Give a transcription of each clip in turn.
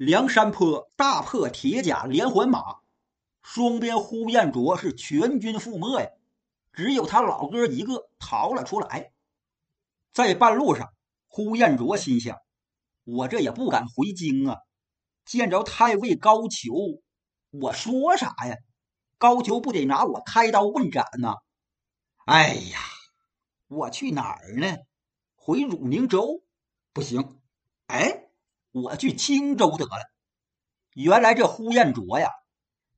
梁山坡大破铁甲连环马，双边呼延灼是全军覆没呀，只有他老哥一个逃了出来。在半路上，呼延灼心想：我这也不敢回京啊，见着太尉高俅，我说啥呀？高俅不得拿我开刀问斩呐？哎呀，我去哪儿呢？回汝宁州不行，哎，我去青州得了。原来这呼延灼呀，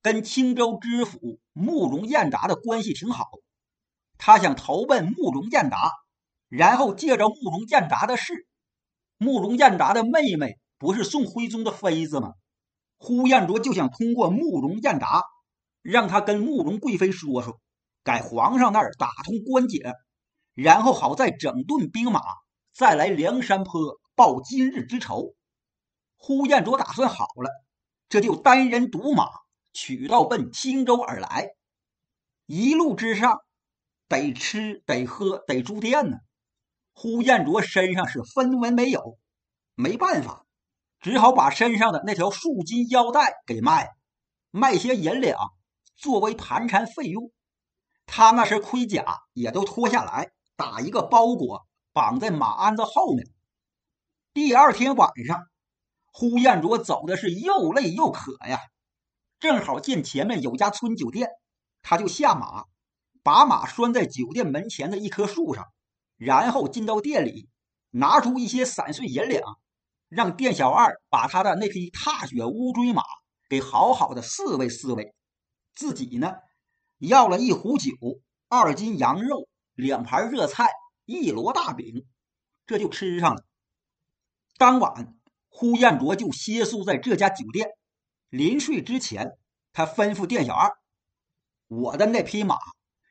跟青州知府慕容彦达的关系挺好，他想投奔慕容彦达，然后借着慕容彦达的事，慕容彦达的妹妹不是宋徽宗的妃子吗？呼延灼就想通过慕容彦达。让他跟慕容贵妃说说，改皇上那儿打通关节，然后好再整顿兵马，再来梁山坡报今日之仇。呼延灼打算好了，这就单人独马取道奔青州而来。一路之上，得吃得喝得住店呢。呼延灼身上是分文没有，没办法，只好把身上的那条束金腰带给卖，卖些银两。作为盘缠费用，他那身盔甲也都脱下来，打一个包裹，绑在马鞍子后面。第二天晚上，呼延灼走的是又累又渴呀，正好见前面有家村酒店，他就下马，把马拴在酒店门前的一棵树上，然后进到店里，拿出一些散碎银两，让店小二把他的那匹踏雪乌骓马给好好的侍喂侍喂。自己呢，要了一壶酒，二斤羊肉，两盘热菜，一摞大饼，这就吃上了。当晚，呼延灼就歇宿在这家酒店。临睡之前，他吩咐店小二：“我的那匹马，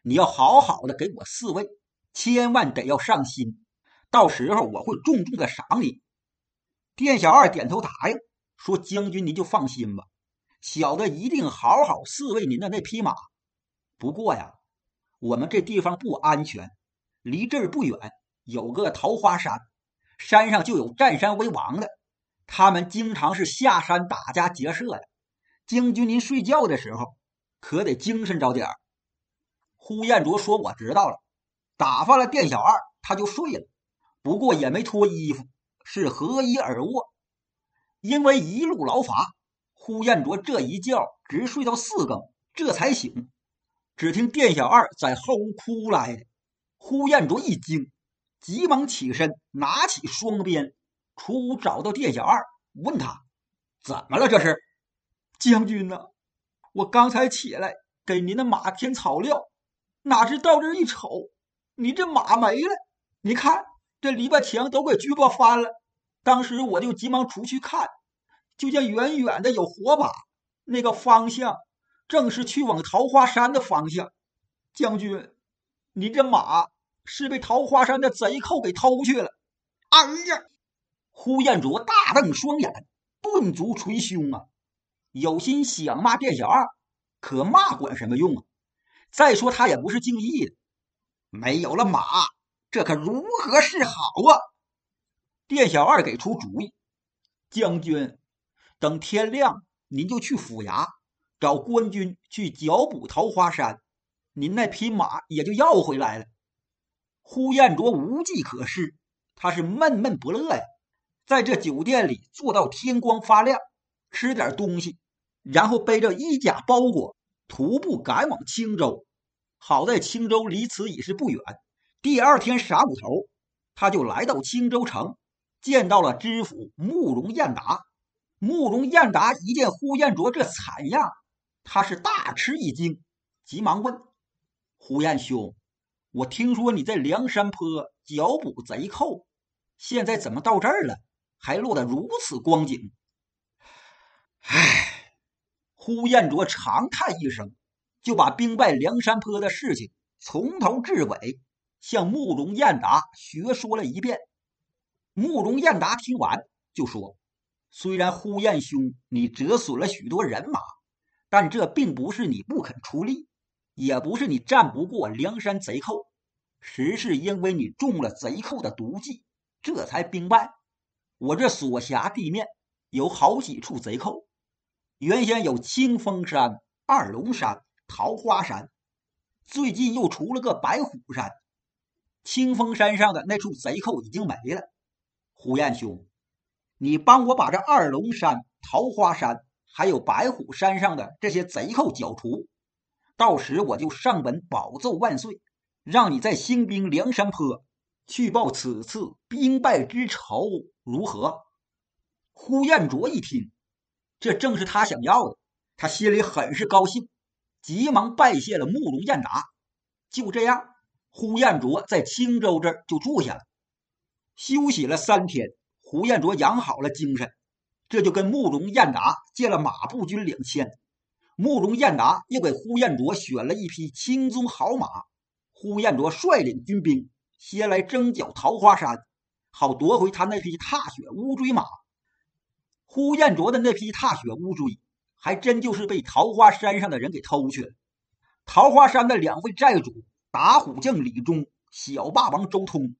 你要好好的给我侍卫，千万得要上心。到时候我会重重的赏你。”店小二点头答应，说：“将军您就放心吧。”小的一定好好侍卫您的那匹马。不过呀，我们这地方不安全，离这儿不远有个桃花山，山上就有占山为王的，他们经常是下山打家劫舍呀。将军您睡觉的时候可得精神着点儿。呼延灼说：“我知道了。”打发了店小二，他就睡了。不过也没脱衣服，是合衣而卧，因为一路劳乏。呼延灼这一觉直睡到四更，这才醒。只听店小二在后屋哭来的，呼延灼一惊，急忙起身，拿起双鞭，出屋找到店小二，问他怎么了？这是将军呢？我刚才起来给您的马添草料，哪知到这一瞅，你这马没了。你看这篱笆墙都给锯破翻了。当时我就急忙出去看。就见远远的有火把，那个方向正是去往桃花山的方向。将军，你这马是被桃花山的贼寇给偷去了。哎呀！呼延灼大瞪双眼，顿足捶胸啊！有心想骂店小二，可骂管什么用啊？再说他也不是敬意的，没有了马，这可如何是好啊？店小二给出主意，将军。等天亮，您就去府衙找官军去剿捕桃花山，您那匹马也就要回来了。呼延灼无计可施，他是闷闷不乐呀，在这酒店里坐到天光发亮，吃点东西，然后背着衣甲包裹，徒步赶往青州。好在青州离此已是不远。第二天晌午头，他就来到青州城，见到了知府慕容彦达。慕容彦达一见呼延灼这惨样，他是大吃一惊，急忙问：“呼延兄，我听说你在梁山坡剿捕贼寇，现在怎么到这儿了，还落得如此光景？”唉，呼延灼长叹一声，就把兵败梁山坡的事情从头至尾向慕容彦达学说了一遍。慕容彦达听完就说。虽然呼延兄你折损了许多人马，但这并不是你不肯出力，也不是你战不过梁山贼寇，实是因为你中了贼寇的毒计，这才兵败。我这所辖地面有好几处贼寇。原先有清风山、二龙山、桃花山，最近又出了个白虎山。清风山上的那处贼寇已经没了。胡彦兄，你帮我把这二龙山、桃花山还有白虎山上的这些贼寇剿除，到时我就上本保奏万岁，让你在兴兵梁山坡。去报此次兵败之仇，如何？呼延灼一听，这正是他想要的，他心里很是高兴，急忙拜谢了慕容彦达。就这样，呼延灼在青州这儿就住下了，休息了三天。呼延灼养好了精神，这就跟慕容彦达借了马步军两千。慕容彦达又给呼延灼选了一匹青鬃好马，呼延灼率领军兵。先来征剿桃花山，好夺回他那匹踏雪乌骓马。呼延灼的那匹踏雪乌骓，还真就是被桃花山上的人给偷去了。桃花山的两位寨主打虎将李忠、小霸王周通，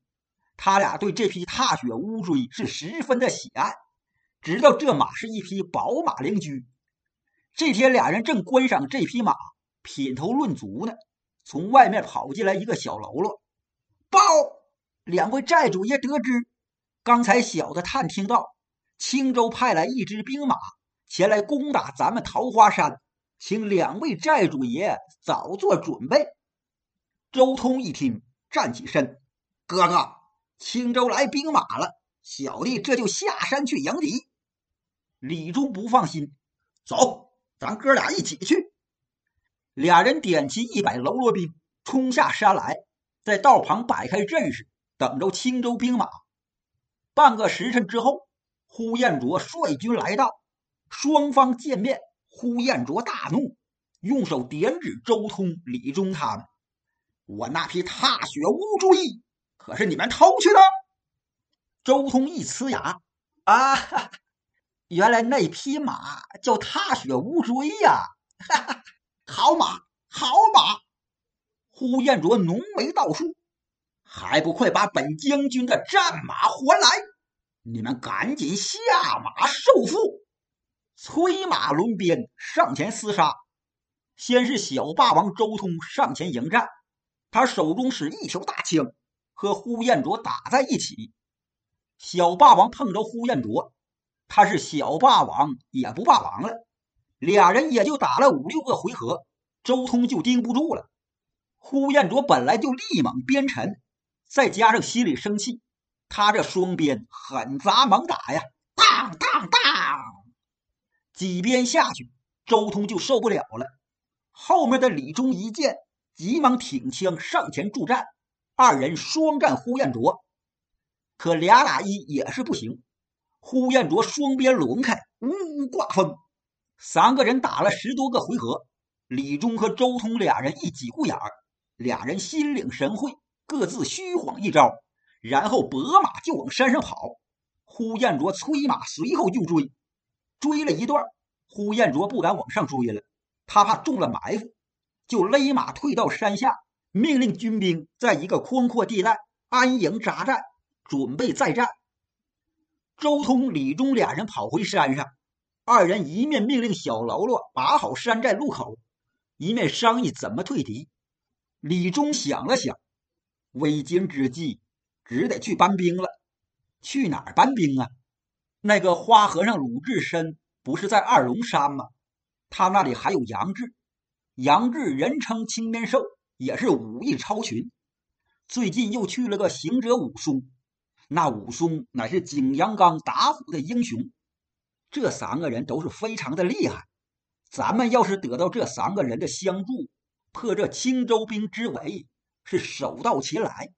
他俩对这匹踏雪乌骓是十分的喜爱，知道这马是一匹宝马良驹。这天，俩人正观赏这匹马，品头论足呢，从外面跑进来一个小喽啰。报！两位寨主爷得知，刚才小的探听到，青州派来一支兵马前来攻打咱们桃花山，请两位寨主爷早做准备。周通一听，站起身：“哥哥，青州来兵马了，小弟这就下山去迎敌。”李忠不放心：“走，咱哥俩一起去。”俩人点齐一百喽啰兵，冲下山来。在道旁摆开阵势，等着青州兵马。半个时辰之后，呼延灼率军来到，双方见面，呼延灼大怒，用手点指周通、李忠他们：“我那匹踏雪乌骓，可是你们偷去的？”周通一呲牙：“啊，原来那匹马叫踏雪乌骓呀！哈哈，好马，好马！”呼延灼浓眉倒竖，还不快把本将军的战马还来！你们赶紧下马受缚！催马轮鞭上前厮杀。先是小霸王周通上前迎战，他手中使一条大枪，和呼延灼打在一起。小霸王碰着呼延灼，他是小霸王也不霸王了。俩人也就打了五六个回合，周通就盯不住了。呼延灼本来就力猛鞭沉，再加上心里生气，他这双鞭狠砸猛打呀，当当当，几鞭下去，周通就受不了了。后面的李忠一见，急忙挺枪上前助战，二人双战呼延灼，可俩打一也是不行。呼延灼双鞭抡开，呜呜刮风，三个人打了十多个回合，李忠和周通俩人一挤顾眼儿。俩人心领神会，各自虚晃一招，然后拨马就往山上跑。呼延灼催马随后就追，追了一段，呼延灼不敢往上追了，他怕中了埋伏，就勒马退到山下，命令军兵在一个宽阔地带安营扎寨，准备再战。周通、李忠俩人跑回山上，二人一面命令小喽啰把好山寨路口，一面商议怎么退敌。李忠想了想，危急之际，只得去搬兵了。去哪儿搬兵啊？那个花和尚鲁智深不是在二龙山吗？他那里还有杨志。杨志人称青面兽，也是武艺超群。最近又去了个行者武松，那武松乃是景阳冈打虎的英雄。这三个人都是非常的厉害。咱们要是得到这三个人的相助，破这青州兵之围是手到擒来。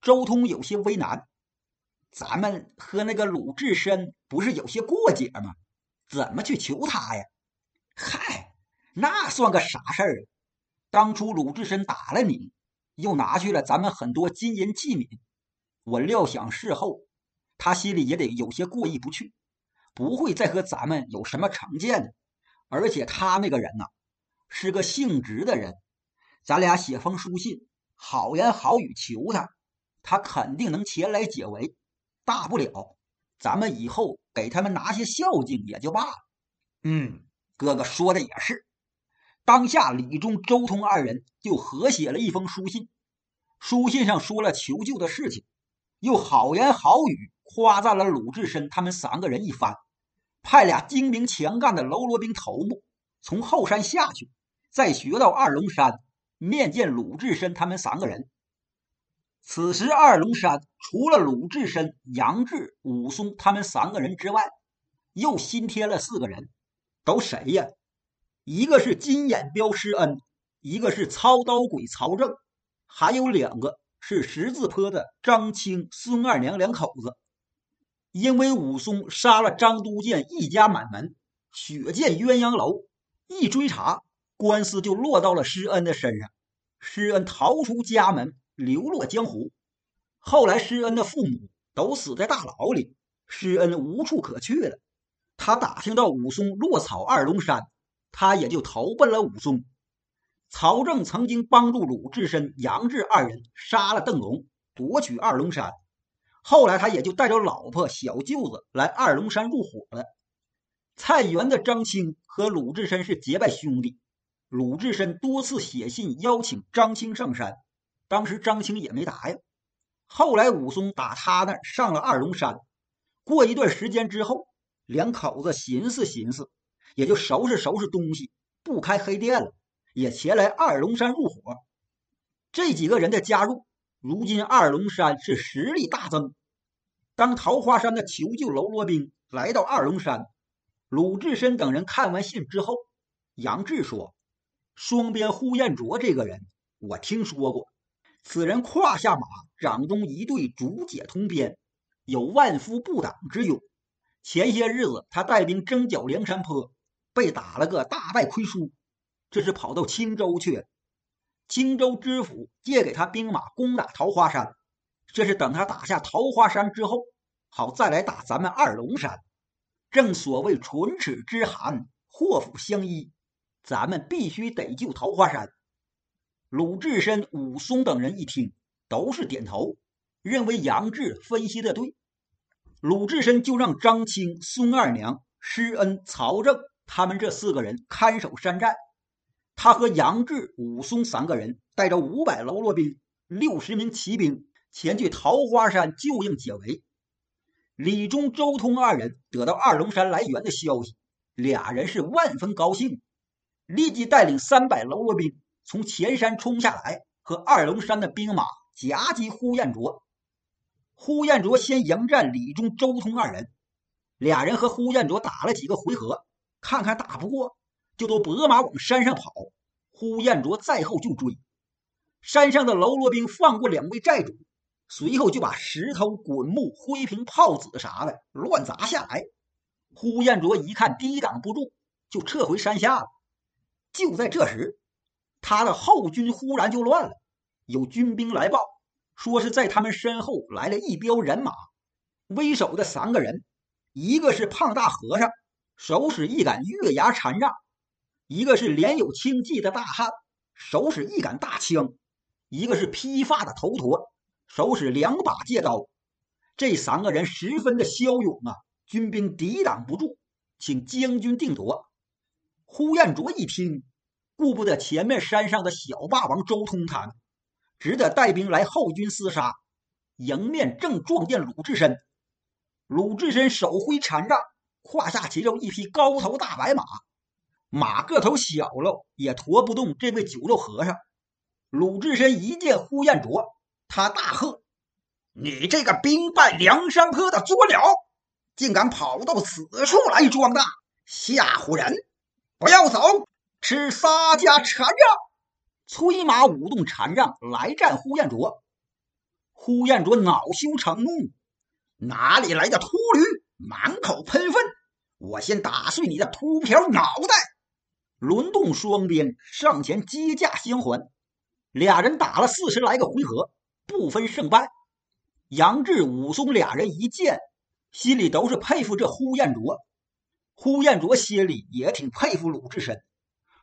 周通有些为难，咱们和那个鲁智深不是有些过节吗？怎么去求他呀？嗨，那算个啥事儿？当初鲁智深打了你，又拿去了咱们很多金银器皿，我料想事后他心里也得有些过意不去，不会再和咱们有什么成见的。而且他那个人呐。是个性直的人，咱俩写封书信，好言好语求他，他肯定能前来解围。大不了，咱们以后给他们拿些孝敬也就罢了。嗯，哥哥说的也是。当下李忠、周通二人就合写了一封书信，书信上说了求救的事情，又好言好语夸赞了鲁智深他们三个人一番，派俩精明强干的喽啰兵头目从后山下去，再学到二龙山面见鲁智深他们三个人。此时二龙山除了鲁智深、杨志、武松他们三个人之外，又新添了四个人，都谁呀？一个是金眼彪施恩，一个是操刀鬼曹正，还有两个是十字坡的张青、孙二娘两口子。因为武松杀了张都监一家满门，血溅鸳鸯楼，一追查，官司就落到了施恩的身上。施恩逃出家门，流落江湖。后来施恩的父母都死在大牢里，施恩无处可去了。他打听到武松落草二龙山。他也就投奔了武松。曹正曾经帮助鲁智深、杨志二人杀了邓龙，夺取二龙山。后来他也就带着老婆、小舅子来二龙山入伙了。菜园的张青和鲁智深是结拜兄弟，鲁智深多次写信邀请张青上山，当时张青也没答应。后来武松打他那上了二龙山，过一段时间之后，两口子寻思寻思。也就收拾收拾东西，不开黑店了，也前来二龙山入伙。这几个人的加入，如今二龙山是实力大增。当桃花山的求救喽啰兵来到二龙山，鲁智深等人看完信之后，杨志说：“双边呼延灼这个人，我听说过。此人胯下马，掌中一对竹节铜鞭，有万夫不挡之勇。前些日子，他带兵征剿梁山坡。”被打了个大败亏输，这是跑到青州去了。青州知府借给他兵马攻打桃花山，这是等他打下桃花山之后，好再来打咱们二龙山。正所谓唇齿之寒，祸福相依，咱们必须得救桃花山。鲁智深、武松等人一听，都是点头，认为杨志分析的对。鲁智深就让张青、孙二娘、施恩、曹正。他们这四个人看守山寨，他和杨志、武松三个人带着五百喽啰兵、六十名骑兵前去桃花山救应解围。李忠、周通二人得到二龙山来援的消息，俩人是万分高兴，立即带领三百喽啰兵从前山冲下来，和二龙山的兵马夹击呼延灼。呼延灼先迎战李忠、周通二人，俩人和呼延灼打了几个回合。看看打不过，就都拨马往山上跑。呼延灼在后就追。山上的喽啰兵放过两位寨主，随后就把石头、滚木、灰瓶、炮子啥的乱砸下来。呼延灼一看抵挡不住，就撤回山下了。就在这时，他的后军忽然就乱了。有军兵来报，说是在他们身后来了一彪人马，为首的三个人，一个是胖大和尚。手使一杆月牙禅杖，一个是脸有青迹的大汉，手使一杆大枪；一个是披发的头陀，手使两把戒刀。这三个人十分的骁勇啊，军兵抵挡不住，请将军定夺。呼延灼一听，顾不得前面山上的小霸王周通他们，只得带兵来后军厮杀。迎面正撞见鲁智深，鲁智深手挥禅杖。胯下骑着一匹高头大白马，马个头小了，也驮不动这位酒肉和尚。鲁智深一见呼延灼，他大喝：“你这个兵败梁山坡的作鸟，竟敢跑到此处来装大，吓唬人！不要走，吃洒家禅杖！”催马舞动禅杖来战呼延灼。呼延灼恼羞成怒，哪里来的秃驴？满口喷粪！我先打碎你的秃瓢脑袋！轮动双鞭上前接驾相还，俩人打了四十来个回合，不分胜败。杨志、武松俩人一见，心里都是佩服这呼延灼。呼延灼心里也挺佩服鲁智深。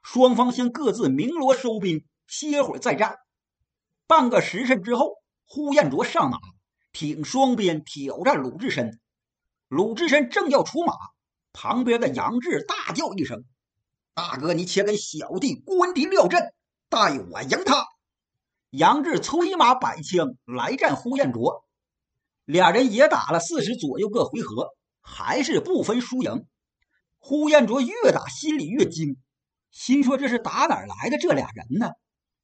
双方先各自鸣锣收兵，歇会儿再战。半个时辰之后，呼延灼上马，挺双鞭挑战鲁智深。鲁智深正要出马，旁边的杨志大叫一声：“大哥，你且给小弟关敌撂阵，待我赢他！”杨志催马摆枪来战呼延灼，俩人也打了四十左右个回合，还是不分输赢。呼延灼越打心里越惊，心说：“这是打哪来的这俩人呢？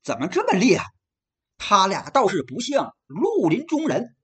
怎么这么厉害？他俩倒是不像绿林中人。”